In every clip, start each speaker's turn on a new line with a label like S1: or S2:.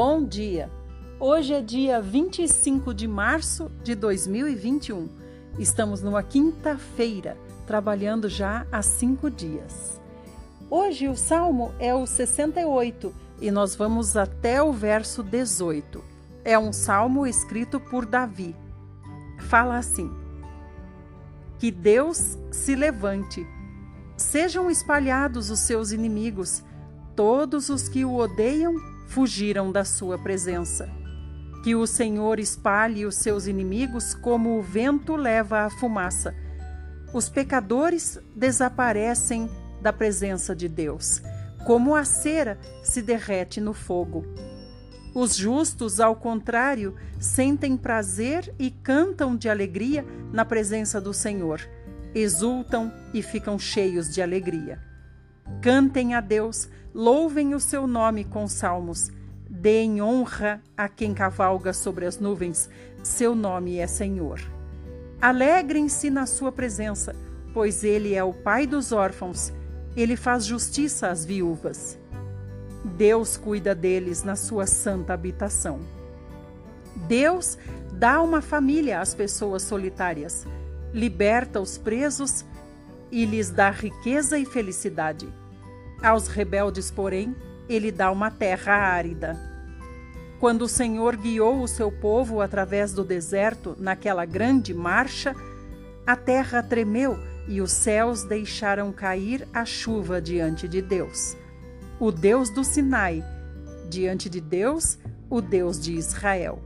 S1: Bom dia! Hoje é dia 25 de março de 2021. Estamos numa quinta-feira, trabalhando já há cinco dias. Hoje o salmo é o 68 e nós vamos até o verso 18. É um salmo escrito por Davi. Fala assim: Que Deus se levante, sejam espalhados os seus inimigos, todos os que o odeiam fugiram da sua presença. Que o Senhor espalhe os seus inimigos como o vento leva a fumaça. Os pecadores desaparecem da presença de Deus, como a cera se derrete no fogo. Os justos, ao contrário, sentem prazer e cantam de alegria na presença do Senhor, exultam e ficam cheios de alegria. Cantem a Deus, louvem o seu nome com salmos. Deem honra a quem cavalga sobre as nuvens, seu nome é Senhor. Alegrem-se na sua presença, pois ele é o pai dos órfãos, ele faz justiça às viúvas. Deus cuida deles na sua santa habitação. Deus dá uma família às pessoas solitárias, liberta os presos e lhes dá riqueza e felicidade. Aos rebeldes, porém, ele dá uma terra árida. Quando o Senhor guiou o seu povo através do deserto naquela grande marcha, a terra tremeu e os céus deixaram cair a chuva diante de Deus. O Deus do Sinai, diante de Deus, o Deus de Israel.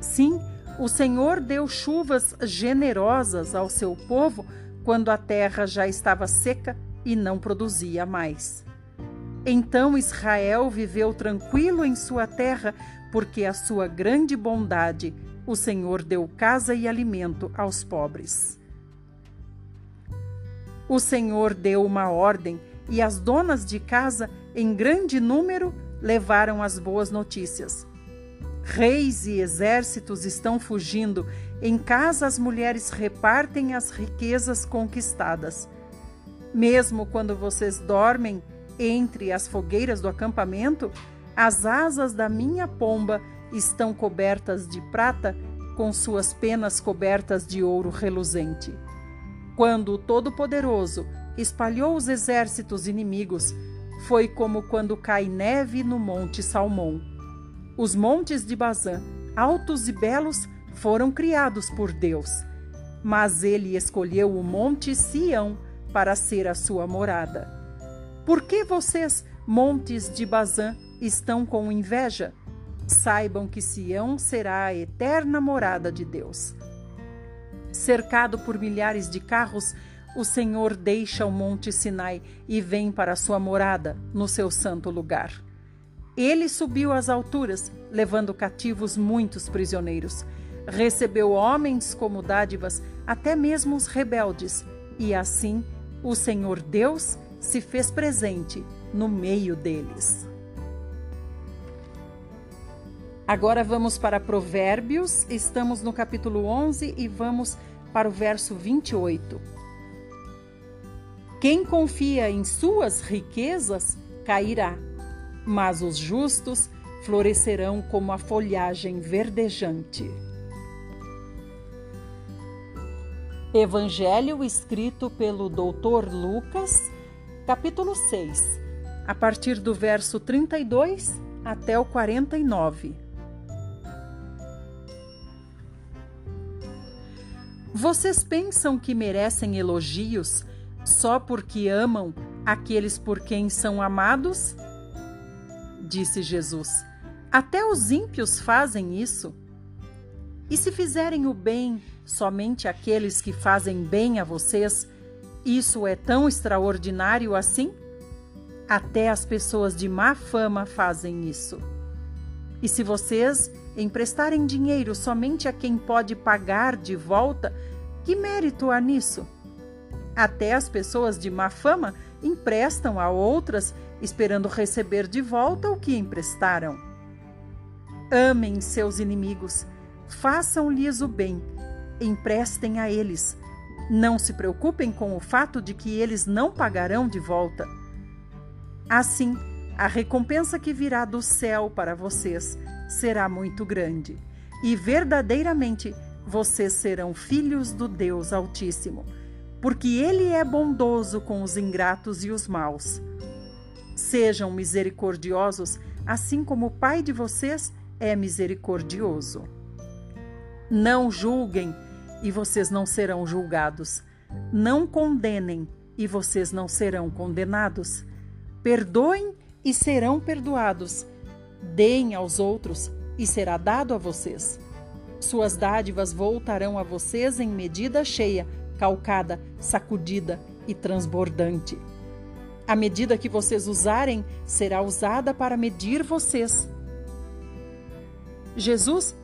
S1: Sim, o Senhor deu chuvas generosas ao seu povo quando a terra já estava seca e não produzia mais. Então Israel viveu tranquilo em sua terra, porque a sua grande bondade o Senhor deu casa e alimento aos pobres. O Senhor deu uma ordem e as donas de casa, em grande número, levaram as boas notícias. Reis e exércitos estão fugindo, em casa as mulheres repartem as riquezas conquistadas. Mesmo quando vocês dormem entre as fogueiras do acampamento, as asas da minha pomba estão cobertas de prata, com suas penas cobertas de ouro reluzente. Quando o Todo-Poderoso espalhou os exércitos inimigos, foi como quando cai neve no Monte Salmão. Os montes de Bazã, altos e belos, foram criados por Deus, mas ele escolheu o Monte Sião para ser a sua morada. Por que vocês, montes de Bazã, estão com inveja? Saibam que Sião será a eterna morada de Deus. Cercado por milhares de carros, o Senhor deixa o monte Sinai e vem para sua morada, no seu santo lugar. Ele subiu às alturas, levando cativos muitos prisioneiros. Recebeu homens como dádivas, até mesmo os rebeldes, e assim o Senhor Deus se fez presente no meio deles. Agora vamos para Provérbios, estamos no capítulo 11 e vamos para o verso 28. Quem confia em suas riquezas cairá, mas os justos florescerão como a folhagem verdejante. Evangelho escrito pelo Dr. Lucas, capítulo 6, a partir do verso 32 até o 49. Vocês pensam que merecem elogios só porque amam aqueles por quem são amados? Disse Jesus. Até os ímpios fazem isso. E se fizerem o bem somente aqueles que fazem bem a vocês, isso é tão extraordinário assim? Até as pessoas de má fama fazem isso. E se vocês emprestarem dinheiro somente a quem pode pagar de volta, que mérito há nisso? Até as pessoas de má fama emprestam a outras esperando receber de volta o que emprestaram. Amem seus inimigos, façam-lhes o bem emprestem a eles. Não se preocupem com o fato de que eles não pagarão de volta. Assim, a recompensa que virá do céu para vocês será muito grande, e verdadeiramente vocês serão filhos do Deus Altíssimo, porque Ele é bondoso com os ingratos e os maus. Sejam misericordiosos, assim como o Pai de vocês é misericordioso. Não julguem, e vocês não serão julgados. Não condenem, e vocês não serão condenados. Perdoem e serão perdoados. Deem aos outros e será dado a vocês. Suas dádivas voltarão a vocês em medida cheia, calcada, sacudida e transbordante. A medida que vocês usarem será usada para medir vocês. Jesus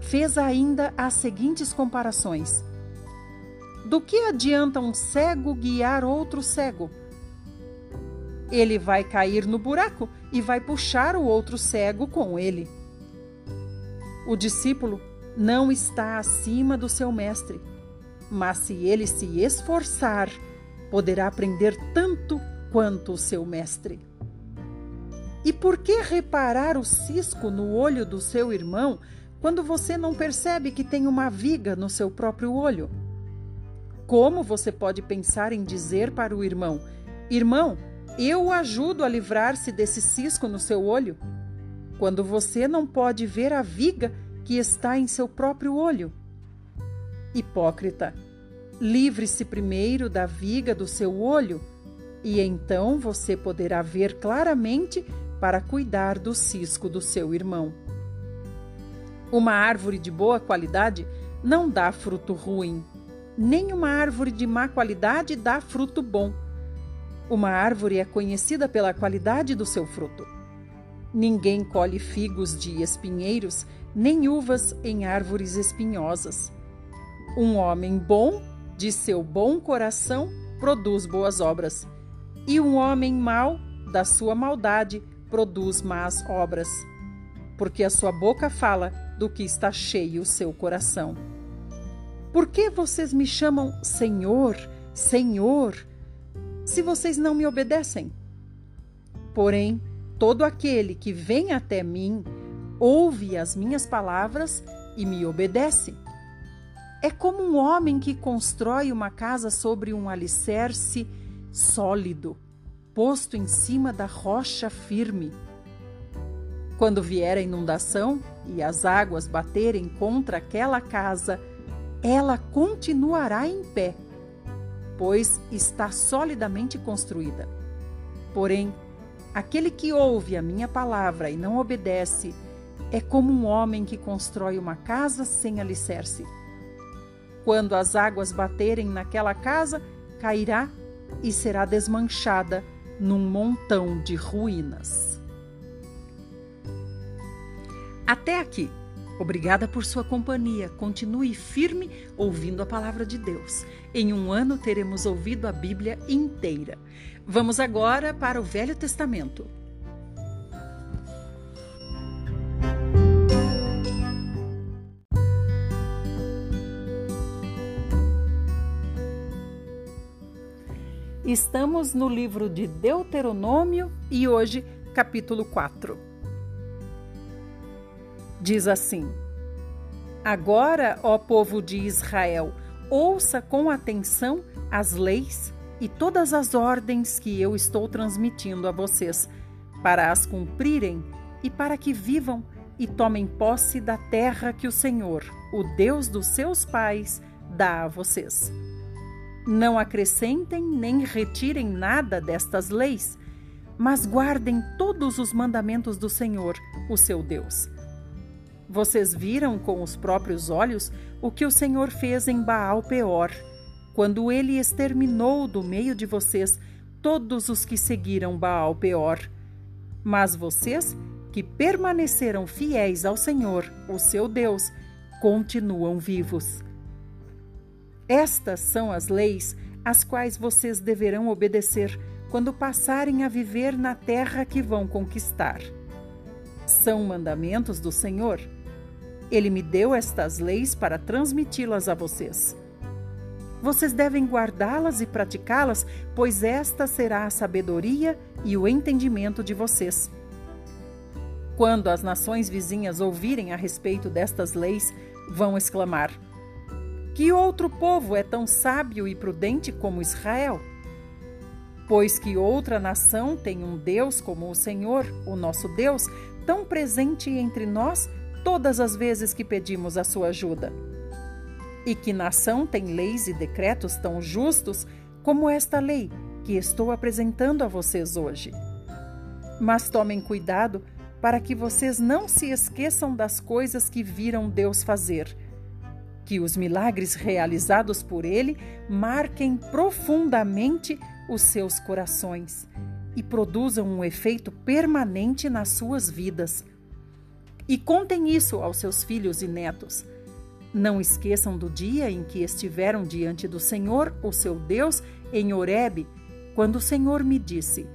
S1: fez ainda as seguintes comparações: Do que adianta um cego guiar outro cego? ele vai cair no buraco e vai puxar o outro cego com ele. O discípulo não está acima do seu mestre, mas se ele se esforçar, poderá aprender tanto quanto o seu mestre. E por que reparar o cisco no olho do seu irmão quando você não percebe que tem uma viga no seu próprio olho? Como você pode pensar em dizer para o irmão: Irmão, eu o ajudo a livrar-se desse cisco no seu olho, quando você não pode ver a viga que está em seu próprio olho. Hipócrita, livre-se primeiro da viga do seu olho, e então você poderá ver claramente para cuidar do cisco do seu irmão. Uma árvore de boa qualidade não dá fruto ruim, nem uma árvore de má qualidade dá fruto bom. Uma árvore é conhecida pela qualidade do seu fruto. Ninguém colhe figos de espinheiros, nem uvas em árvores espinhosas. Um homem bom, de seu bom coração, produz boas obras, e um homem mau, da sua maldade, produz más obras. Porque a sua boca fala do que está cheio o seu coração. Por que vocês me chamam Senhor, Senhor, se vocês não me obedecem. Porém, todo aquele que vem até mim, ouve as minhas palavras e me obedece. É como um homem que constrói uma casa sobre um alicerce sólido, posto em cima da rocha firme. Quando vier a inundação e as águas baterem contra aquela casa, ela continuará em pé pois está solidamente construída. Porém, aquele que ouve a minha palavra e não obedece é como um homem que constrói uma casa sem alicerce. Quando as águas baterem naquela casa, cairá e será desmanchada num montão de ruínas. Até aqui. Obrigada por sua companhia. Continue firme ouvindo a palavra de Deus. Em um ano teremos ouvido a Bíblia inteira. Vamos agora para o Velho Testamento. Estamos no livro de Deuteronômio e hoje, capítulo 4 diz assim: Agora, ó povo de Israel, ouça com atenção as leis e todas as ordens que eu estou transmitindo a vocês, para as cumprirem e para que vivam e tomem posse da terra que o Senhor, o Deus dos seus pais, dá a vocês. Não acrescentem nem retirem nada destas leis, mas guardem todos os mandamentos do Senhor, o seu Deus vocês viram com os próprios olhos o que o Senhor fez em Baal Peor, quando ele exterminou do meio de vocês todos os que seguiram Baal Peor. Mas vocês, que permaneceram fiéis ao Senhor, o seu Deus, continuam vivos. Estas são as leis às quais vocês deverão obedecer quando passarem a viver na terra que vão conquistar. São mandamentos do Senhor ele me deu estas leis para transmiti-las a vocês. Vocês devem guardá-las e praticá-las, pois esta será a sabedoria e o entendimento de vocês. Quando as nações vizinhas ouvirem a respeito destas leis, vão exclamar: Que outro povo é tão sábio e prudente como Israel? Pois que outra nação tem um Deus como o Senhor, o nosso Deus, tão presente entre nós todas as vezes que pedimos a sua ajuda. E que nação tem leis e decretos tão justos como esta lei que estou apresentando a vocês hoje. Mas tomem cuidado para que vocês não se esqueçam das coisas que viram Deus fazer. Que os milagres realizados por Ele marquem profundamente os seus corações e produzam um efeito permanente nas suas vidas. E contem isso aos seus filhos e netos. Não esqueçam do dia em que estiveram diante do Senhor, o seu Deus, em Horebe, quando o Senhor me disse: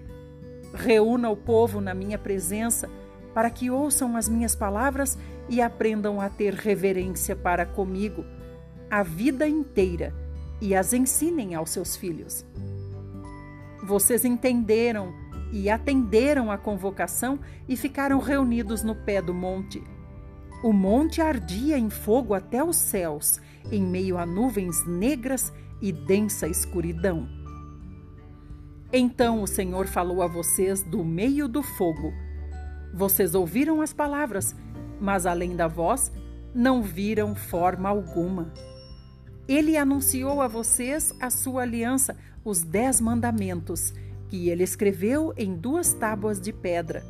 S1: Reúna o povo na minha presença, para que ouçam as minhas palavras e aprendam a ter reverência para comigo a vida inteira e as ensinem aos seus filhos. Vocês entenderam e atenderam à convocação e ficaram reunidos no pé do monte. O monte ardia em fogo até os céus, em meio a nuvens negras e densa escuridão. Então o Senhor falou a vocês do meio do fogo. Vocês ouviram as palavras, mas além da voz, não viram forma alguma. Ele anunciou a vocês a sua aliança, os Dez Mandamentos, que ele escreveu em duas tábuas de pedra.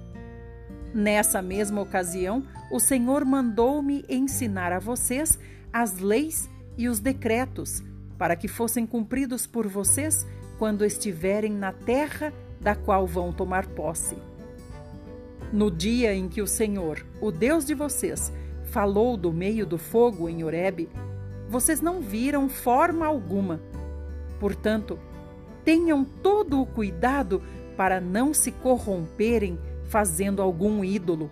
S1: Nessa mesma ocasião, o Senhor mandou-me ensinar a vocês as leis e os decretos, para que fossem cumpridos por vocês quando estiverem na terra da qual vão tomar posse. No dia em que o Senhor, o Deus de vocês, falou do meio do fogo em Horebe, vocês não viram forma alguma. Portanto, tenham todo o cuidado para não se corromperem fazendo algum ídolo,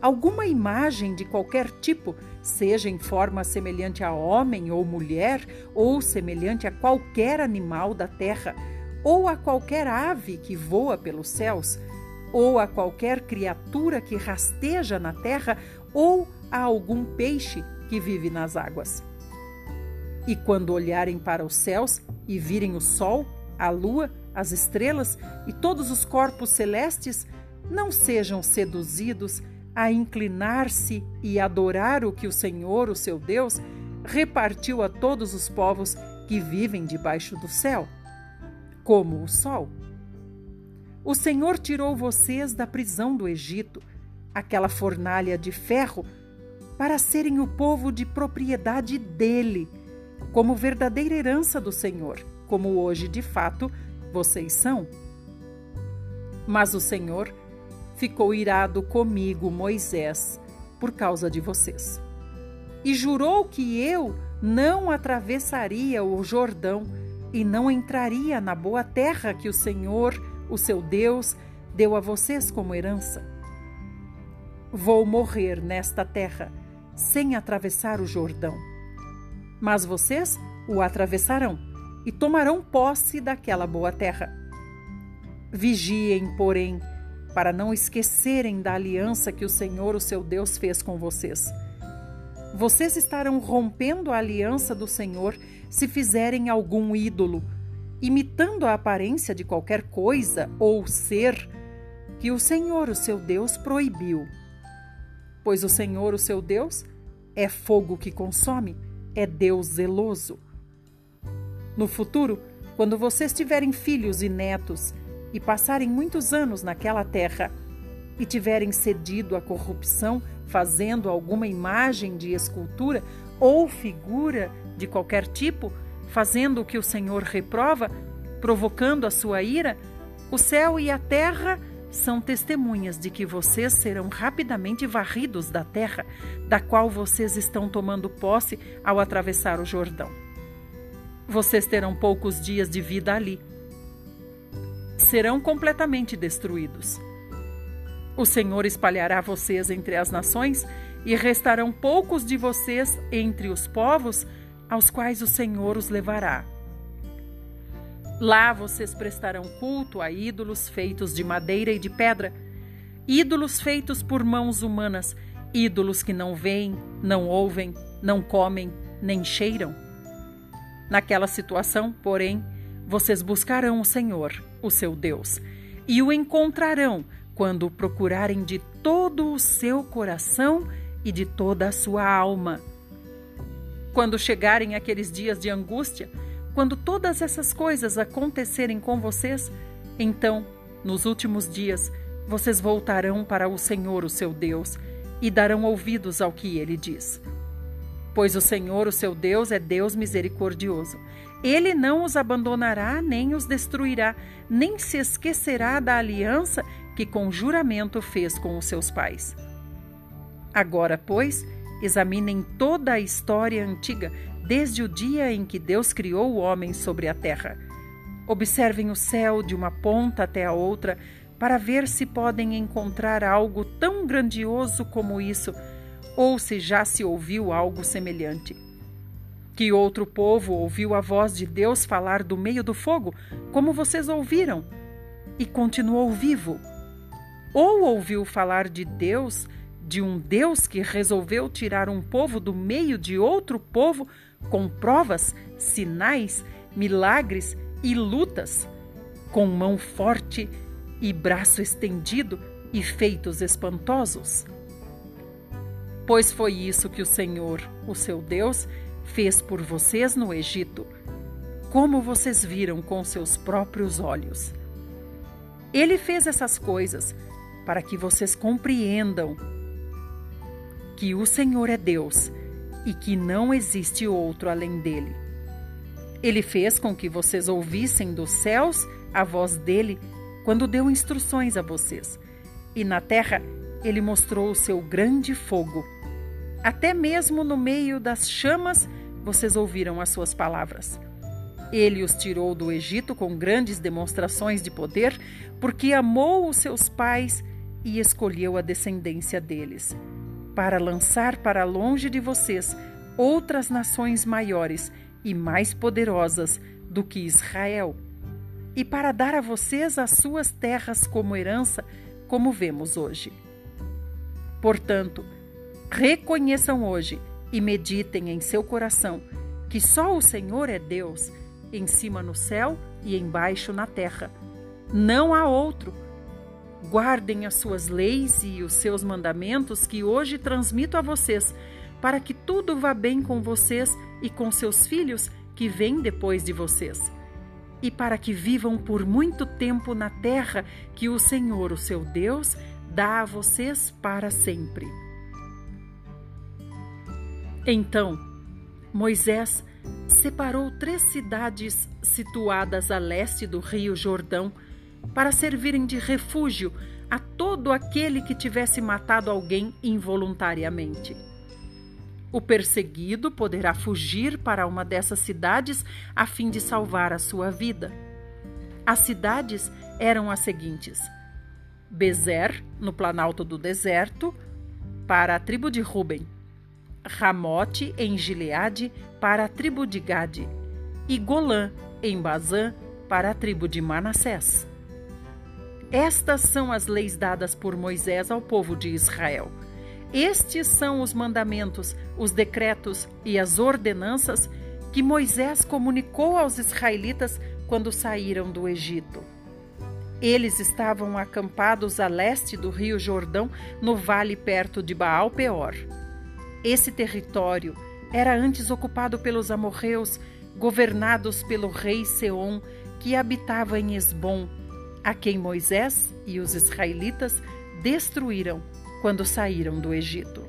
S1: alguma imagem de qualquer tipo, seja em forma semelhante a homem ou mulher, ou semelhante a qualquer animal da terra, ou a qualquer ave que voa pelos céus, ou a qualquer criatura que rasteja na terra, ou a algum peixe que vive nas águas. E quando olharem para os céus e virem o sol, a lua, as estrelas e todos os corpos celestes, não sejam seduzidos a inclinar-se e adorar o que o Senhor, o seu Deus, repartiu a todos os povos que vivem debaixo do céu, como o sol. O Senhor tirou vocês da prisão do Egito, aquela fornalha de ferro, para serem o povo de propriedade dele como verdadeira herança do Senhor, como hoje de fato vocês são. Mas o Senhor ficou irado comigo, Moisés, por causa de vocês. E jurou que eu não atravessaria o Jordão e não entraria na boa terra que o Senhor, o seu Deus, deu a vocês como herança. Vou morrer nesta terra sem atravessar o Jordão mas vocês o atravessarão e tomarão posse daquela boa terra. Vigiem, porém, para não esquecerem da aliança que o Senhor, o seu Deus, fez com vocês. Vocês estarão rompendo a aliança do Senhor se fizerem algum ídolo, imitando a aparência de qualquer coisa ou ser que o Senhor, o seu Deus, proibiu. Pois o Senhor, o seu Deus, é fogo que consome é Deus zeloso. No futuro, quando vocês tiverem filhos e netos e passarem muitos anos naquela terra e tiverem cedido à corrupção, fazendo alguma imagem de escultura ou figura de qualquer tipo, fazendo o que o Senhor reprova, provocando a sua ira, o céu e a terra são testemunhas de que vocês serão rapidamente varridos da terra, da qual vocês estão tomando posse ao atravessar o Jordão. Vocês terão poucos dias de vida ali. Serão completamente destruídos. O Senhor espalhará vocês entre as nações e restarão poucos de vocês entre os povos aos quais o Senhor os levará. Lá vocês prestarão culto a ídolos feitos de madeira e de pedra, ídolos feitos por mãos humanas, ídolos que não veem, não ouvem, não comem, nem cheiram. Naquela situação, porém, vocês buscarão o Senhor, o seu Deus, e o encontrarão quando o procurarem de todo o seu coração e de toda a sua alma. Quando chegarem aqueles dias de angústia, quando todas essas coisas acontecerem com vocês, então, nos últimos dias, vocês voltarão para o Senhor, o seu Deus, e darão ouvidos ao que ele diz. Pois o Senhor, o seu Deus, é Deus misericordioso. Ele não os abandonará nem os destruirá, nem se esquecerá da aliança que com juramento fez com os seus pais. Agora, pois, examinem toda a história antiga, desde o dia em que Deus criou o homem sobre a terra. Observem o céu de uma ponta até a outra, para ver se podem encontrar algo tão grandioso como isso, ou se já se ouviu algo semelhante. Que outro povo ouviu a voz de Deus falar do meio do fogo, como vocês ouviram, e continuou vivo? Ou ouviu falar de Deus, de um Deus que resolveu tirar um povo do meio de outro povo com provas, sinais, milagres e lutas, com mão forte e braço estendido e feitos espantosos? Pois foi isso que o Senhor, o seu Deus, fez por vocês no Egito, como vocês viram com seus próprios olhos. Ele fez essas coisas para que vocês compreendam que o Senhor é Deus e que não existe outro além dele. Ele fez com que vocês ouvissem dos céus a voz dele quando deu instruções a vocês. E na terra ele mostrou o seu grande fogo. Até mesmo no meio das chamas vocês ouviram as suas palavras. Ele os tirou do Egito com grandes demonstrações de poder, porque amou os seus pais e escolheu a descendência deles, para lançar para longe de vocês outras nações maiores e mais poderosas do que Israel, e para dar a vocês as suas terras como herança, como vemos hoje. Portanto, reconheçam hoje e meditem em seu coração que só o Senhor é Deus, em cima no céu e embaixo na terra. Não há outro Guardem as suas leis e os seus mandamentos que hoje transmito a vocês, para que tudo vá bem com vocês e com seus filhos que vêm depois de vocês. E para que vivam por muito tempo na terra que o Senhor, o seu Deus, dá a vocês para sempre. Então, Moisés separou três cidades situadas a leste do rio Jordão para servirem de refúgio a todo aquele que tivesse matado alguém involuntariamente. O perseguido poderá fugir para uma dessas cidades a fim de salvar a sua vida. As cidades eram as seguintes: Bezer, no planalto do deserto, para a tribo de Ruben, Ramote, em Gileade, para a tribo de Gade, e Golã, em Bazã, para a tribo de Manassés. Estas são as leis dadas por Moisés ao povo de Israel. Estes são os mandamentos, os decretos e as ordenanças que Moisés comunicou aos israelitas quando saíram do Egito. Eles estavam acampados a leste do rio Jordão, no vale perto de Baal-Peor. Esse território era antes ocupado pelos amorreus, governados pelo rei Seom, que habitava em Esbom, a quem Moisés e os israelitas destruíram quando saíram do Egito.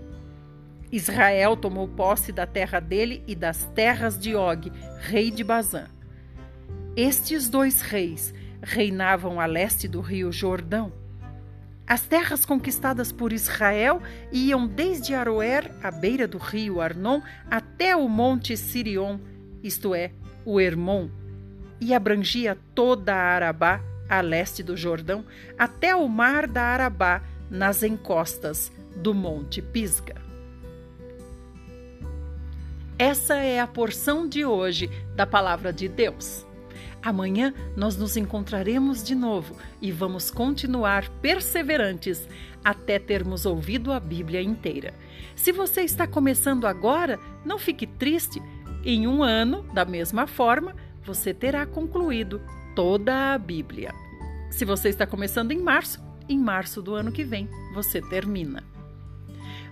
S1: Israel tomou posse da terra dele e das terras de Og, rei de Bazã. Estes dois reis reinavam a leste do rio Jordão. As terras conquistadas por Israel iam desde Aroer, à beira do rio Arnon, até o monte Sirion, isto é, o Hermon, e abrangia toda a Arabá a leste do Jordão, até o mar da Arabá, nas encostas do Monte Pisga. Essa é a porção de hoje da palavra de Deus. Amanhã nós nos encontraremos de novo e vamos continuar perseverantes até termos ouvido a Bíblia inteira. Se você está começando agora, não fique triste. Em um ano, da mesma forma, você terá concluído toda a Bíblia. Se você está começando em março, em março do ano que vem você termina.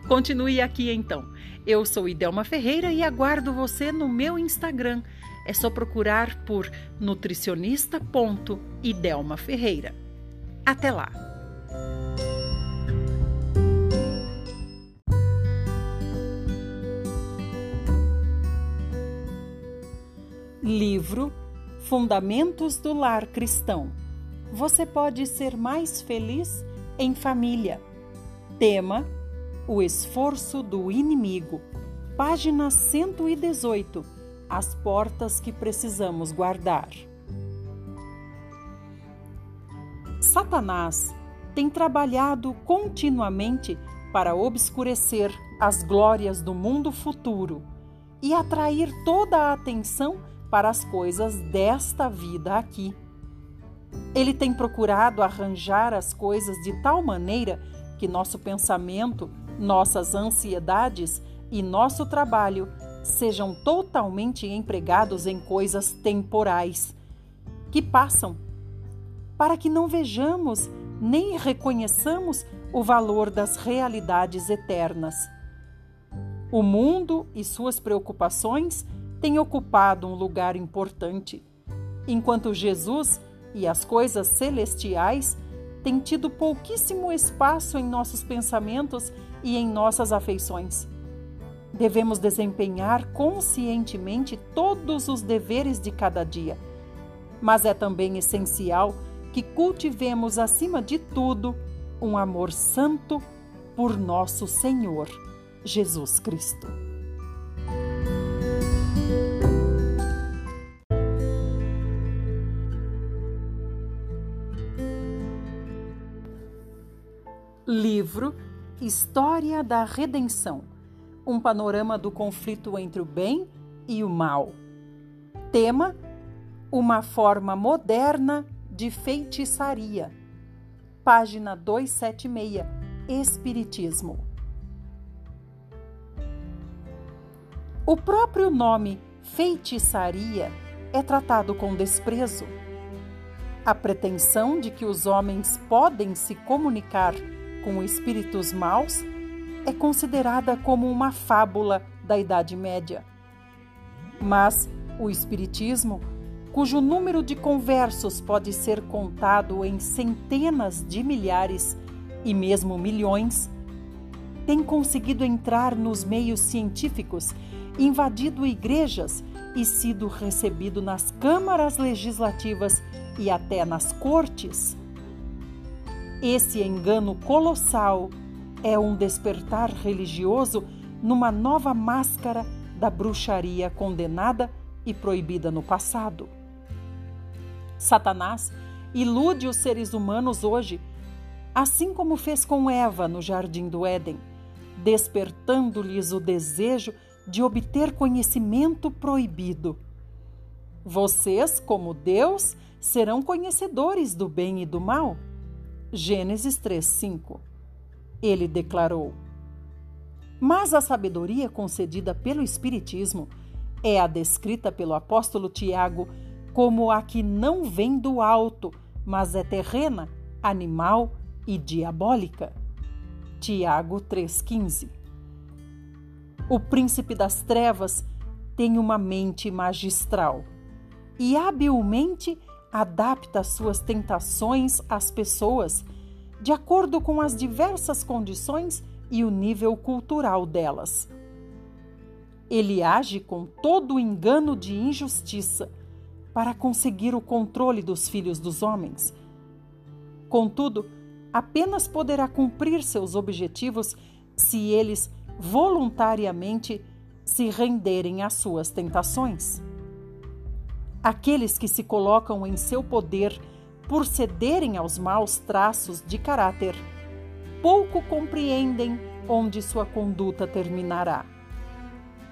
S1: Continue aqui então. Eu sou Idelma Ferreira e aguardo você no meu Instagram. É só procurar por nutricionista.idelma Ferreira. Até lá! Livro Fundamentos do Lar Cristão. Você pode ser mais feliz em família. Tema o esforço do inimigo. Página 118. As portas que precisamos guardar. Satanás tem trabalhado continuamente para obscurecer as glórias do mundo futuro e atrair toda a atenção para as coisas desta vida aqui. Ele tem procurado arranjar as coisas de tal maneira que nosso pensamento nossas ansiedades e nosso trabalho sejam totalmente empregados em coisas temporais que passam, para que não vejamos nem reconheçamos o valor das realidades eternas. O mundo e suas preocupações têm ocupado um lugar importante, enquanto Jesus e as coisas celestiais têm tido pouquíssimo espaço em nossos pensamentos e em nossas afeições. Devemos desempenhar conscientemente todos os deveres de cada dia, mas é também essencial que cultivemos, acima de tudo, um amor santo por nosso Senhor Jesus Cristo. Livro História da Redenção um panorama do conflito entre o bem e o mal. Tema: Uma forma moderna de feitiçaria. Página 276 Espiritismo. O próprio nome feitiçaria é tratado com desprezo. A pretensão de que os homens podem se comunicar com espíritos maus é considerada como uma fábula da Idade Média. Mas o Espiritismo, cujo número de conversos pode ser contado em centenas de milhares e mesmo milhões, tem conseguido entrar nos meios científicos, invadido igrejas e sido recebido nas câmaras legislativas e até nas cortes esse engano colossal é um despertar religioso numa nova máscara da bruxaria condenada e proibida no passado. Satanás ilude os seres humanos hoje, assim como fez com Eva no jardim do Éden, despertando-lhes o desejo de obter conhecimento proibido. Vocês, como Deus, serão conhecedores do bem e do mal. Gênesis 3:5. Ele declarou: Mas a sabedoria concedida pelo espiritismo é a descrita pelo apóstolo Tiago como a que não vem do alto, mas é terrena, animal e diabólica. Tiago 3,15 O príncipe das trevas tem uma mente magistral e habilmente adapta suas tentações às pessoas de acordo com as diversas condições e o nível cultural delas. Ele age com todo o engano de injustiça para conseguir o controle dos filhos dos homens. Contudo, apenas poderá cumprir seus objetivos se eles voluntariamente se renderem às suas tentações. Aqueles que se colocam em seu poder por cederem aos maus traços de caráter, pouco compreendem onde sua conduta terminará.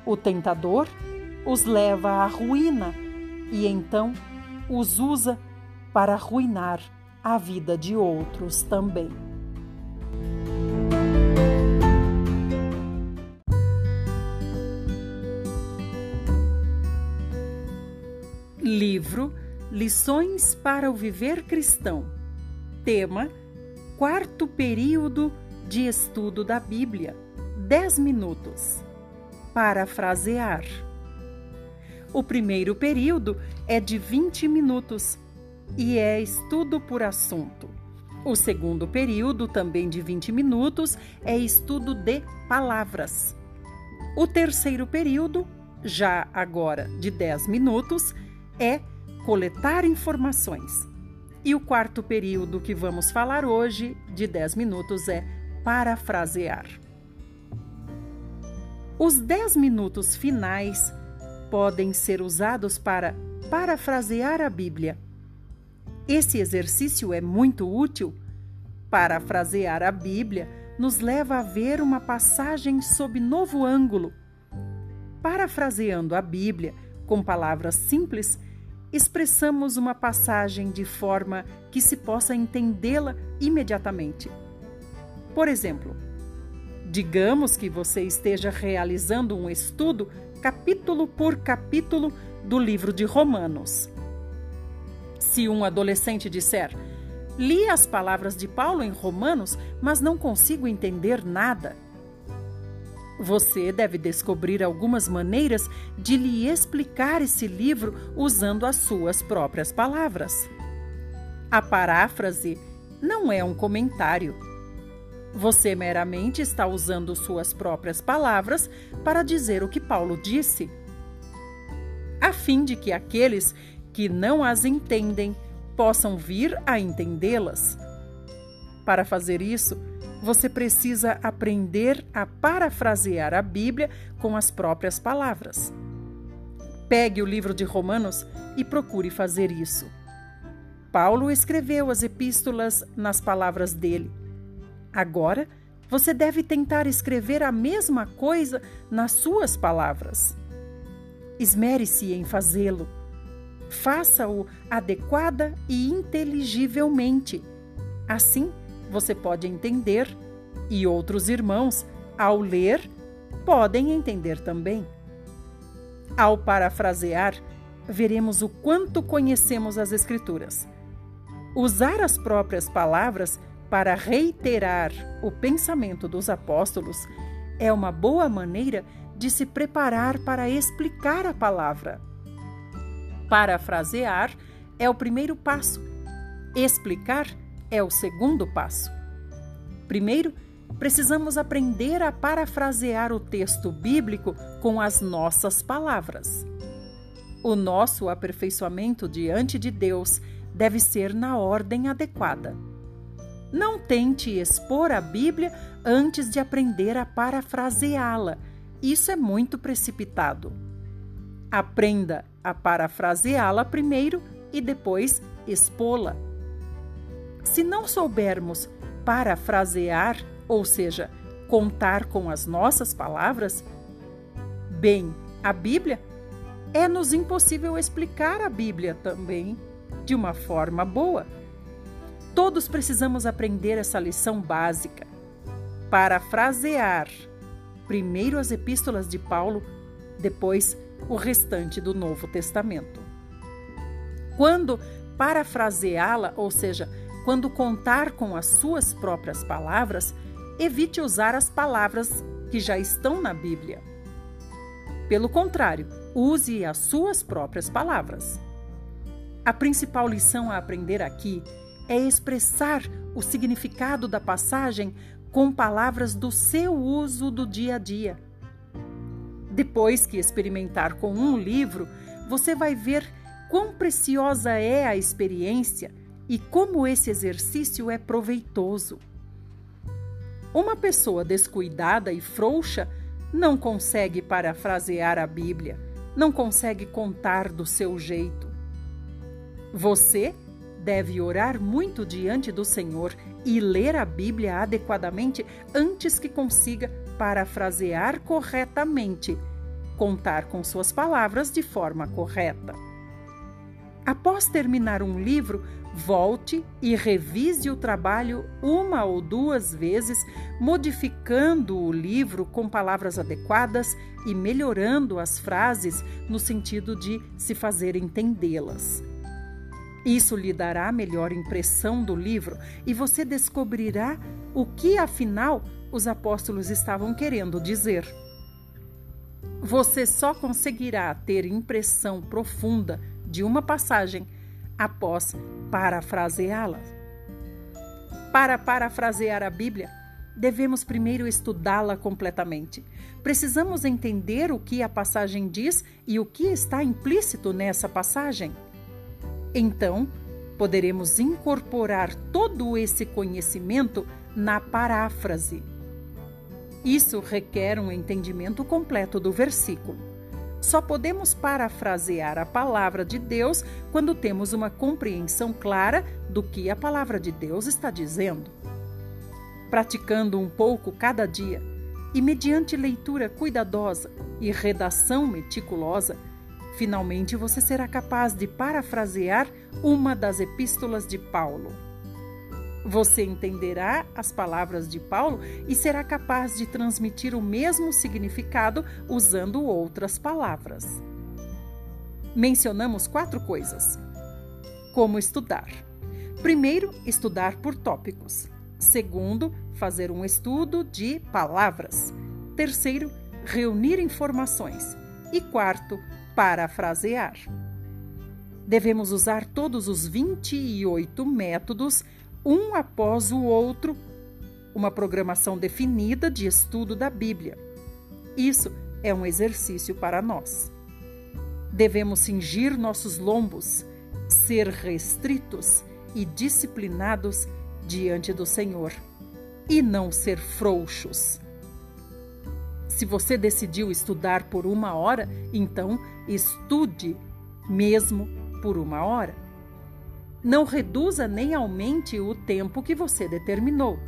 S1: O tentador os leva à ruína e então os usa para arruinar a vida de outros também. Livro Lições para o Viver Cristão. Tema: Quarto período de estudo da Bíblia. 10 minutos. Parafrasear. O primeiro período é de 20 minutos e é estudo por assunto. O segundo período, também de 20 minutos, é estudo de palavras. O terceiro período, já agora de 10 minutos, é coletar informações. E o quarto período que vamos falar hoje, de 10 minutos, é parafrasear. Os 10 minutos finais podem ser usados para parafrasear a Bíblia. Esse exercício é muito útil. Parafrasear a Bíblia nos leva a ver uma passagem sob novo ângulo. Parafraseando a Bíblia com palavras simples, expressamos uma passagem de forma que se possa entendê-la imediatamente. Por exemplo, digamos que você esteja realizando um estudo capítulo por capítulo do livro de Romanos. Se um adolescente disser: Li as palavras de Paulo em Romanos, mas não consigo entender nada. Você deve descobrir algumas maneiras de lhe explicar esse livro usando as suas próprias palavras. A paráfrase não é um comentário você meramente está usando suas próprias palavras para dizer o que Paulo disse, a fim de que aqueles que não as entendem possam vir a entendê-las. Para fazer isso, você precisa aprender a parafrasear a Bíblia com as próprias palavras. Pegue o livro de Romanos e procure fazer isso. Paulo escreveu as epístolas nas palavras dele. Agora, você deve tentar escrever a mesma coisa nas suas palavras. Esmere-se em fazê-lo. Faça-o adequada e inteligivelmente. Assim, você pode entender e outros irmãos, ao ler, podem entender também. Ao parafrasear, veremos o quanto conhecemos as Escrituras. Usar as próprias palavras para reiterar o pensamento dos apóstolos é uma boa maneira de se preparar para explicar a palavra. Parafrasear é o primeiro passo, explicar é o segundo passo. Primeiro, precisamos aprender a parafrasear o texto bíblico com as nossas palavras. O nosso aperfeiçoamento diante de Deus deve ser na ordem adequada. Não tente expor a Bíblia antes de aprender a parafraseá-la. Isso é muito precipitado. Aprenda a parafraseá-la primeiro e depois expô-la. Se não soubermos parafrasear, ou seja, contar com as nossas palavras, bem, a Bíblia, é-nos impossível explicar a Bíblia também de uma forma boa. Todos precisamos aprender essa lição básica. Parafrasear primeiro as epístolas de Paulo, depois o restante do Novo Testamento. Quando parafraseá-la, ou seja, quando contar com as suas próprias palavras, evite usar as palavras que já estão na Bíblia. Pelo contrário, use as suas próprias palavras. A principal lição a aprender aqui é expressar o significado da passagem com palavras do seu uso do dia a dia. Depois que experimentar com um livro, você vai ver quão preciosa é a experiência e como esse exercício é proveitoso. Uma pessoa descuidada e frouxa não consegue parafrasear a Bíblia, não consegue contar do seu jeito. Você deve orar muito diante do Senhor e ler a Bíblia adequadamente antes que consiga parafrasear corretamente, contar com suas palavras de forma correta. Após terminar um livro, volte e revise o trabalho uma ou duas vezes, modificando o livro com palavras adequadas e melhorando as frases no sentido de se fazer entendê-las. Isso lhe dará melhor impressão do livro e você descobrirá o que, afinal, os apóstolos estavam querendo dizer. Você só conseguirá ter impressão profunda de uma passagem após parafraseá-la. Para parafrasear a Bíblia, devemos primeiro estudá-la completamente. Precisamos entender o que a passagem diz e o que está implícito nessa passagem. Então, poderemos incorporar todo esse conhecimento na paráfrase. Isso requer um entendimento completo do versículo. Só podemos parafrasear a palavra de Deus quando temos uma compreensão clara do que a palavra de Deus está dizendo. Praticando um pouco cada dia e mediante leitura cuidadosa e redação meticulosa, finalmente você será capaz de parafrasear uma das epístolas de Paulo. Você entenderá as palavras de Paulo e será capaz de transmitir o mesmo significado usando outras palavras. Mencionamos quatro coisas. Como estudar? Primeiro, estudar por tópicos. Segundo, fazer um estudo de palavras. Terceiro, reunir informações. E quarto, parafrasear. Devemos usar todos os 28 métodos um após o outro, uma programação definida de estudo da Bíblia. Isso é um exercício para nós. Devemos cingir nossos lombos, ser restritos e disciplinados diante do Senhor e não ser frouxos. Se você decidiu estudar por uma hora, então estude mesmo por uma hora. Não reduza nem aumente o tempo que você determinou,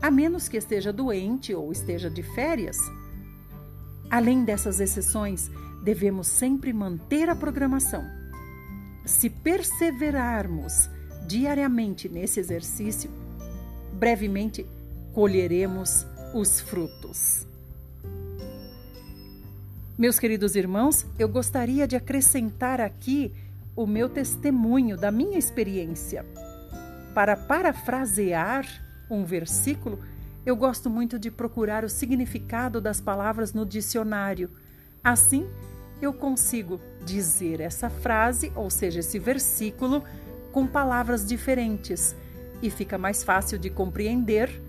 S1: a menos que esteja doente ou esteja de férias. Além dessas exceções, devemos sempre manter a programação. Se perseverarmos diariamente nesse exercício, brevemente colheremos os frutos. Meus queridos irmãos, eu gostaria de acrescentar aqui o meu testemunho da minha experiência. Para parafrasear um versículo, eu gosto muito de procurar o significado das palavras no dicionário. Assim, eu consigo dizer essa frase, ou seja, esse versículo, com palavras diferentes e fica mais fácil de compreender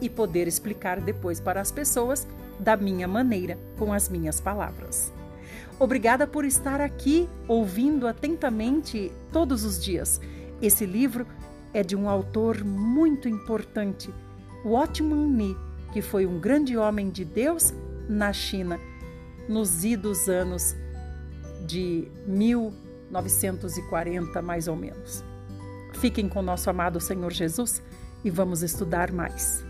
S1: e poder explicar depois para as pessoas da minha maneira, com as minhas palavras. Obrigada por estar aqui ouvindo atentamente todos os dias. Esse livro é de um autor muito importante, Watchman Nee, que foi um grande homem de Deus na China nos idos anos de 1940, mais ou menos. Fiquem com nosso amado Senhor Jesus e vamos estudar mais.